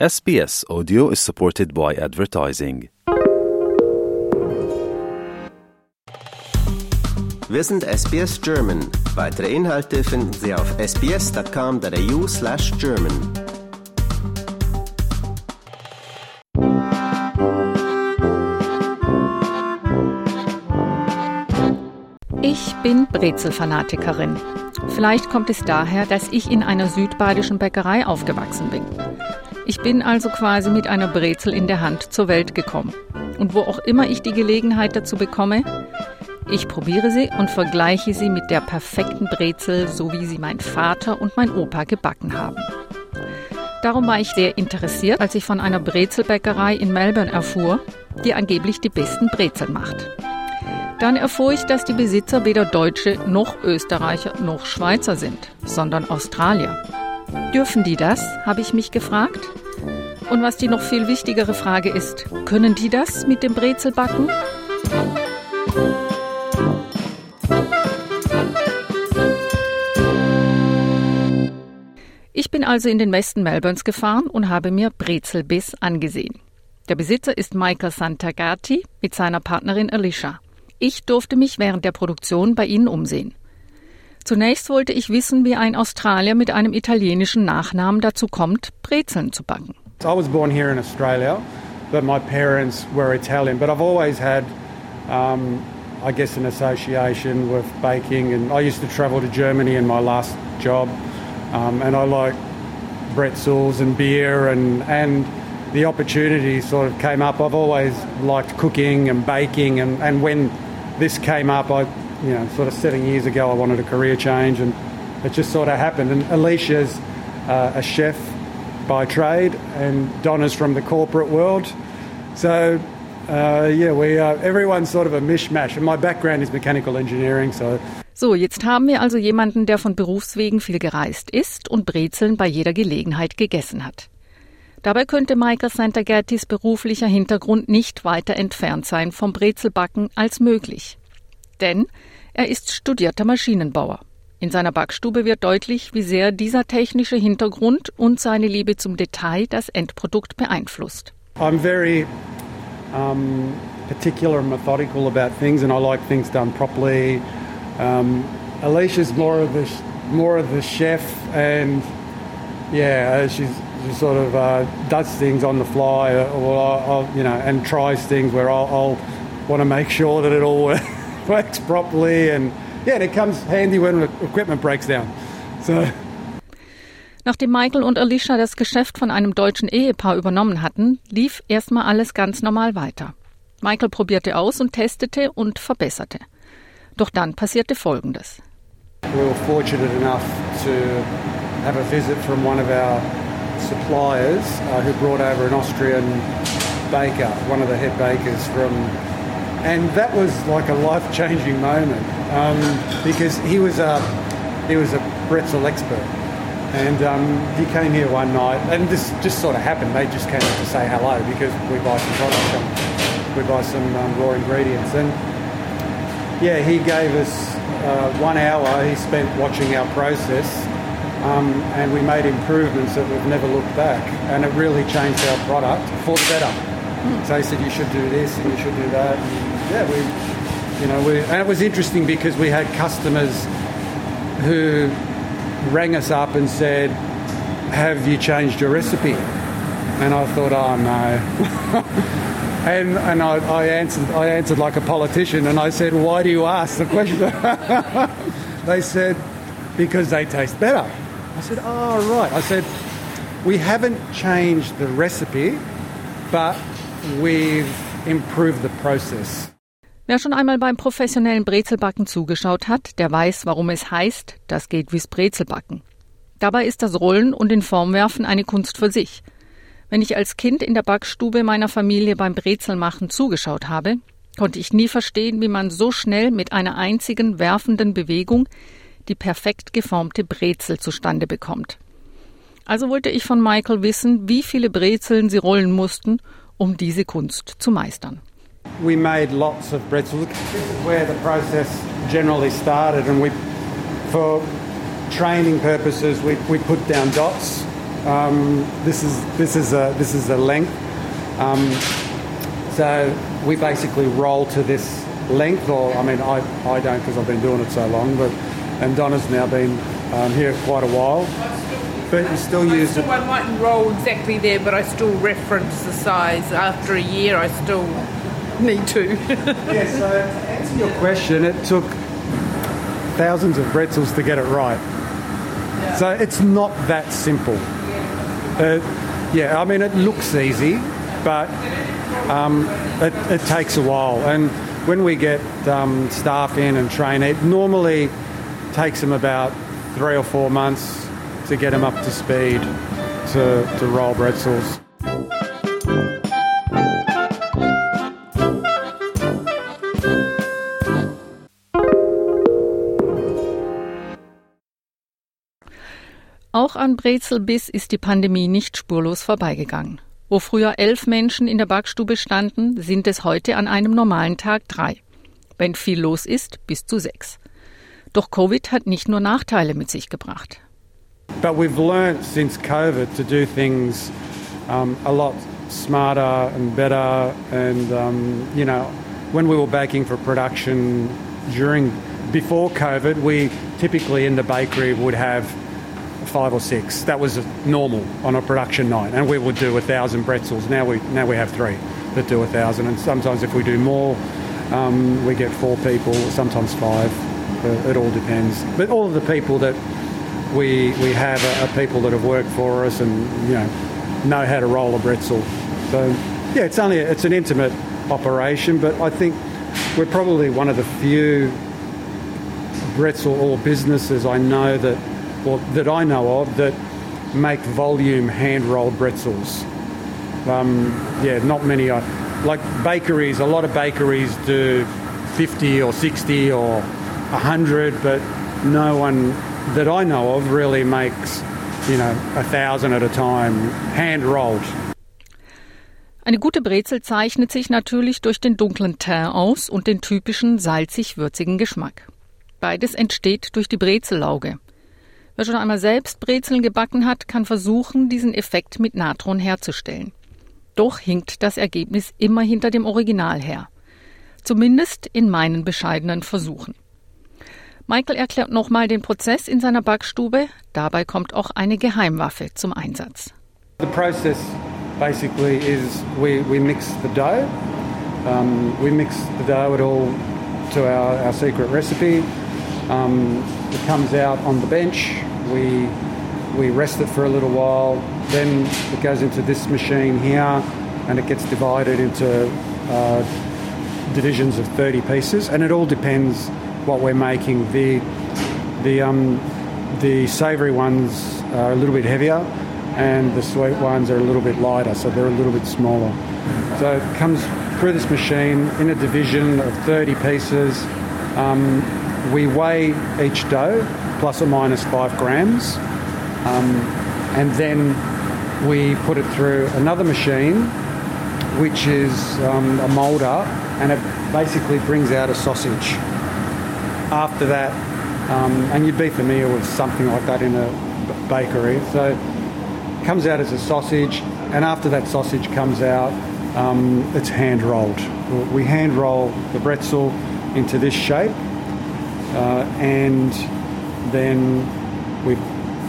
SBS Audio is supported by advertising. Wir sind SBS German. Weitere Inhalte finden Sie auf sbs.com.au slash German. Ich bin Brezelfanatikerin. Vielleicht kommt es daher, dass ich in einer südbadischen Bäckerei aufgewachsen bin. Ich bin also quasi mit einer Brezel in der Hand zur Welt gekommen. Und wo auch immer ich die Gelegenheit dazu bekomme, ich probiere sie und vergleiche sie mit der perfekten Brezel, so wie sie mein Vater und mein Opa gebacken haben. Darum war ich sehr interessiert, als ich von einer Brezelbäckerei in Melbourne erfuhr, die angeblich die besten Brezeln macht. Dann erfuhr ich, dass die Besitzer weder Deutsche noch Österreicher noch Schweizer sind, sondern Australier. Dürfen die das, habe ich mich gefragt. Und was die noch viel wichtigere Frage ist, können die das mit dem Brezelbacken? Ich bin also in den Westen Melbournes gefahren und habe mir Brezelbiss angesehen. Der Besitzer ist Michael Santagati mit seiner Partnerin Alicia. Ich durfte mich während der Produktion bei ihnen umsehen. Zunächst wollte ich wissen, wie ein Australier mit einem italienischen Nachnamen dazu kommt, Brezeln zu backen. I was born here in Australia, but my parents were Italian. But I've always had, um, I guess, an association with baking. And I used to travel to Germany in my last job, um, and I like pretzels and beer, and and the opportunity sort of came up. I've always liked cooking and baking, and, and when this came up, I you know, sort of seven years ago, I wanted a career change, and it just sort of happened. And Alicia's uh, a chef by trade, and Donna's from the corporate world. So, uh, yeah, we uh, everyone's sort of a mishmash. And my background is mechanical engineering, so. So, jetzt haben wir also jemanden, der von Berufswegen viel gereist ist und Brezeln bei jeder Gelegenheit gegessen hat. Dabei könnte Michael Santagattis beruflicher Hintergrund nicht weiter entfernt sein vom Brezelbacken als möglich. Denn er ist studierter Maschinenbauer. In seiner Backstube wird deutlich, wie sehr dieser technische Hintergrund und seine Liebe zum Detail das Endprodukt beeinflusst. I'm very um, particular and methodical about things, and I like things done properly. Um, Alicia's more of the more of the chef, and yeah, she's she sort of uh, does things on the fly, or, or you know, and tries things where I'll, I'll want to make sure that it all works. Works properly, and yeah, it comes handy when equipment breaks down. So. Nachdem Michael und Alicia das Geschäft von einem deutschen Ehepaar übernommen hatten, lief erstmal alles ganz normal weiter. Michael probierte aus und testete und verbesserte. Doch dann passierte Folgendes. We were fortunate enough to have a visit from one of our suppliers uh, who brought over an Austrian baker, one of the head bakers from and that was like a life-changing moment um, because he was a he was a pretzel expert, and um, he came here one night, and this just sort of happened. They just came to say hello because we buy some products, and we buy some um, raw ingredients, and yeah, he gave us uh, one hour. He spent watching our process. Um, and we made improvements that we've never looked back, and it really changed our product for the better. Mm. So he said, "You should do this, and you should do that." Yeah, we, you know, we, and it was interesting because we had customers who rang us up and said, "Have you changed your recipe?" And I thought, "Oh no." and and I, I, answered I answered like a politician, and I said, "Why do you ask the question?" they said, "Because they taste better." I said, "Oh right." I said, "We haven't changed the recipe, but we've improved the process." Wer schon einmal beim professionellen Brezelbacken zugeschaut hat, der weiß, warum es heißt, das geht wie's Brezelbacken. Dabei ist das Rollen und in Formwerfen eine Kunst für sich. Wenn ich als Kind in der Backstube meiner Familie beim Brezelmachen zugeschaut habe, konnte ich nie verstehen, wie man so schnell mit einer einzigen werfenden Bewegung die perfekt geformte Brezel zustande bekommt. Also wollte ich von Michael wissen, wie viele Brezeln sie rollen mussten, um diese Kunst zu meistern. We made lots of pretzels. This is where the process generally started, and we, for training purposes, we, we put down dots Um, this is this is a this is a length. Um, so we basically roll to this length, or I mean, I, I don't because I've been doing it so long, but and Donna's now been um, here quite a while. But you still I use still, it. I mightn't roll exactly there, but I still reference the size. After a year, I still need to. Yeah, so to answer your question, it took thousands of pretzels to get it right. So it's not that simple. Uh, yeah, I mean, it looks easy, but um, it, it takes a while. And when we get um, staff in and train, it normally takes them about three or four months to get them up to speed to, to roll pretzels. Auch an Brezelbiss ist die Pandemie nicht spurlos vorbeigegangen. Wo früher elf Menschen in der Backstube standen, sind es heute an einem normalen Tag drei. Wenn viel los ist, bis zu sechs. Doch Covid hat nicht nur Nachteile mit sich gebracht. But we've learnt since COVID to do things um, a lot smarter and better. And, um, you know, when we were baking for production during, before COVID, we typically in the bakery would have five or six. That was normal on a production night. And we would do a thousand pretzels. Now we, now we have three that do a thousand. And sometimes if we do more, um, we get four people, sometimes five. It all depends. But all of the people that we we have are, are people that have worked for us and you know know how to roll a pretzel. So yeah, it's only it's an intimate operation, but I think we're probably one of the few pretzel or businesses I know that that I know of that make volume hand rolled pretzels. Um, yeah, not many. Are, like bakeries, a lot of bakeries do 50 or 60 or 100, but no one that I know of really makes, you know, a thousand at a time hand rolled. Eine gute Brezel zeichnet sich natürlich durch den dunklen Teint aus und den typischen salzig-würzigen Geschmack. Beides entsteht durch die Brezellauge. Wer schon einmal selbst Brezeln gebacken hat, kann versuchen, diesen Effekt mit Natron herzustellen. Doch hinkt das Ergebnis immer hinter dem Original her. Zumindest in meinen bescheidenen Versuchen. Michael erklärt nochmal den Prozess in seiner Backstube. Dabei kommt auch eine Geheimwaffe zum Einsatz. The process basically is we, we mix the dough. Um, we mix the dough it all to our, our secret recipe. Um, it comes out on the bench. We we rest it for a little while. Then it goes into this machine here, and it gets divided into uh, divisions of 30 pieces, and it all depends what we're making. The the um, the savoury ones are a little bit heavier, and the sweet ones are a little bit lighter, so they're a little bit smaller. So it comes through this machine in a division of 30 pieces. Um, we weigh each dough plus or minus five grams, um, and then we put it through another machine, which is um, a moulder, and it basically brings out a sausage. After that, um, and you'd be familiar with something like that in a bakery. So it comes out as a sausage, and after that sausage comes out, um, it's hand rolled. We hand roll the pretzel into this shape, and then we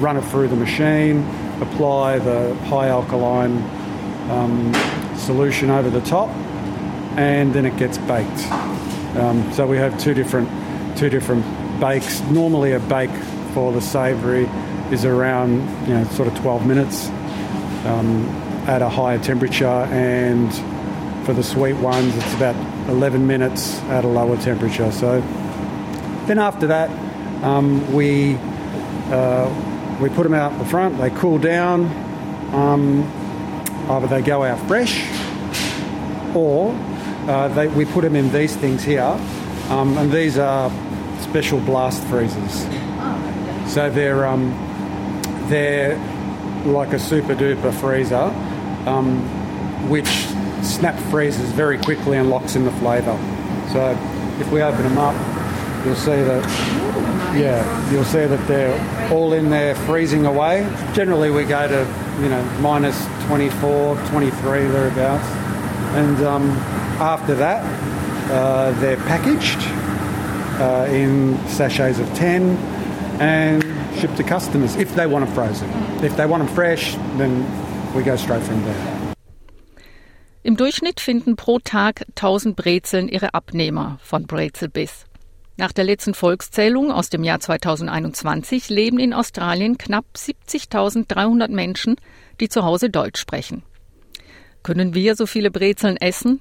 run it through the machine, apply the high alkaline um, solution over the top, and then it gets baked. Um, so we have two different two different bakes. Normally, a bake for the savoury is around you know sort of 12 minutes um, at a higher temperature, and for the sweet ones, it's about 11 minutes at a lower temperature. So then after that, um, we uh, we put them out the front. They cool down. Um, either they go out fresh, or uh, they, we put them in these things here, um, and these are special blast freezers. So they're um, they're like a super duper freezer, um, which snap freezes very quickly and locks in the flavour. So if we open them up, you'll see that, yeah, you'll see that they're all in there freezing away. Generally, we go to, you know, minus 24, 23 thereabouts. And um, after that, uh, they're packaged uh, in sachets of 10 and shipped to customers if they want them frozen. If they want them fresh, then we go straight from there. Im Durchschnitt finden pro Tag 1000 Brezeln ihre Abnehmer von BrezelBiz. Nach der letzten Volkszählung aus dem Jahr 2021 leben in Australien knapp 70.300 Menschen, die zu Hause Deutsch sprechen. Können wir so viele Brezeln essen?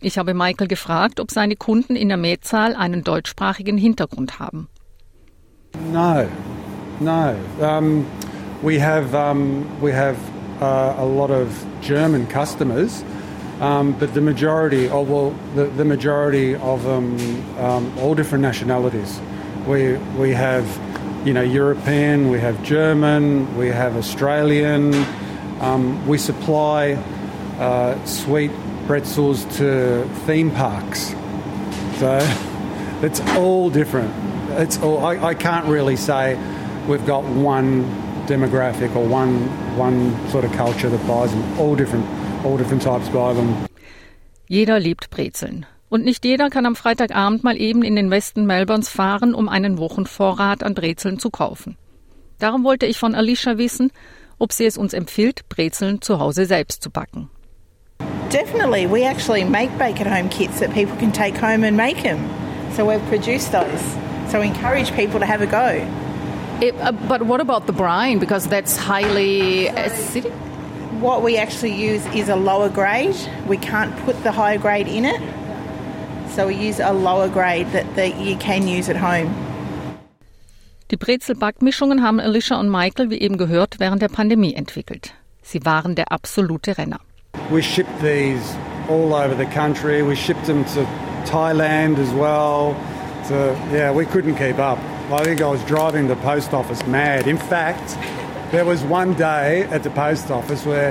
Ich habe Michael gefragt, ob seine Kunden in der Mehrzahl einen deutschsprachigen Hintergrund haben. No, no. Um, we have um, we have uh, a lot of German customers. Um, but the majority, oh, well, the, the majority of them, um, all different nationalities. We, we have, you know, European, we have German, we have Australian. Um, we supply uh, sweet pretzels to theme parks. So it's all different. It's all, I, I can't really say we've got one demographic or one, one sort of culture that buys them. All different all different types buy them. Jeder liebt Brezeln. Und nicht jeder kann am Freitagabend mal eben in den Westen Melbournes fahren, um einen Wochenvorrat an Brezeln zu kaufen. Darum wollte ich von Alicia wissen, ob sie es uns empfiehlt, Brezeln zu Hause selbst zu backen. Definitely. We actually make bake at home kits that people can take home and make them. So we've produced those. So we encourage people to have a go. It, uh, but what about the brine? Because that's highly acidic what we actually use is a lower grade. We can't put the higher grade in it. So we use a lower grade that, that you can use at home. Die Brezel-Backmischungen haben Aleisha und Michael, wie eben gehört, während der Pandemie entwickelt. Sie waren der absolute Renner. We shipped these all over the country. We shipped them to Thailand as well. So, yeah, we couldn't keep up. I think I was driving the post office mad. In fact, There was one day at the post office where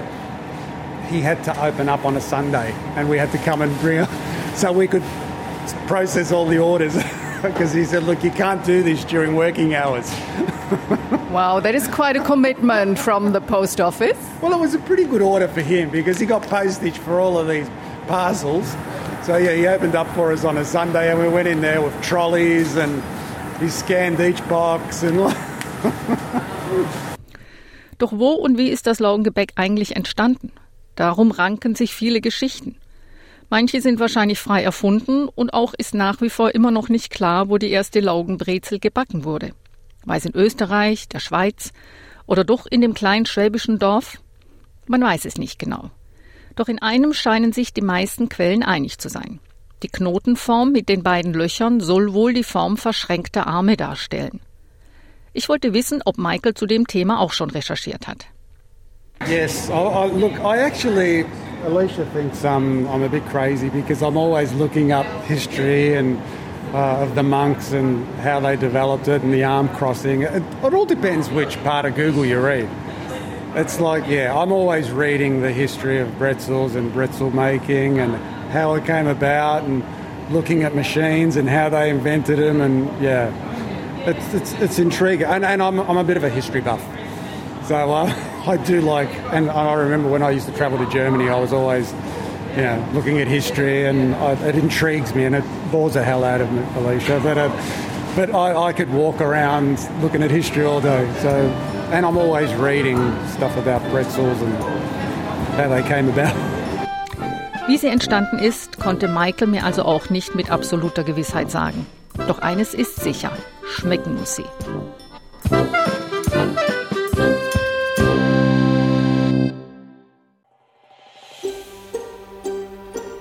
he had to open up on a Sunday and we had to come and bring him so we could process all the orders because he said, look, you can't do this during working hours. wow, that is quite a commitment from the post office. Well, it was a pretty good order for him because he got postage for all of these parcels. So, yeah, he opened up for us on a Sunday and we went in there with trolleys and he scanned each box and. Doch wo und wie ist das Laugengebäck eigentlich entstanden? Darum ranken sich viele Geschichten. Manche sind wahrscheinlich frei erfunden und auch ist nach wie vor immer noch nicht klar, wo die erste Laugenbrezel gebacken wurde. Es in Österreich, der Schweiz oder doch in dem kleinen schwäbischen Dorf? Man weiß es nicht genau. Doch in einem scheinen sich die meisten Quellen einig zu sein. Die Knotenform mit den beiden Löchern soll wohl die Form verschränkter Arme darstellen. Ich wollte wissen, ob Michael zu dem Thema auch schon recherchiert hat. Yes, I, I, look, I actually, Alicia thinks um, I'm a bit crazy because I'm always looking up history and uh, of the monks and how they developed it and the arm crossing. It, it all depends which part of Google you read. It's like, yeah, I'm always reading the history of pretzels and pretzel making and how it came about and looking at machines and how they invented them and yeah, it's, it's, it's intriguing. And, and I'm, I'm a bit of a history buff. So uh, I do like, and I remember when I used to travel to Germany, I was always, you know, looking at history, and I, it intrigues me, and it bores the hell out of me, Aleisha. But uh, but I, I could walk around looking at history all day. So, and I'm always reading stuff about pretzels and how they came about. Wie sie entstanden ist, konnte Michael mir also auch nicht mit absoluter Gewissheit sagen. Doch eines ist sicher, schmecken muss sie.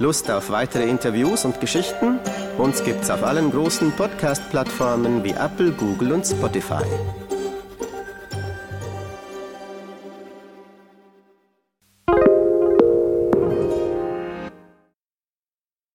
Lust auf weitere Interviews und Geschichten? Uns gibt's auf allen großen Podcast-Plattformen wie Apple, Google und Spotify.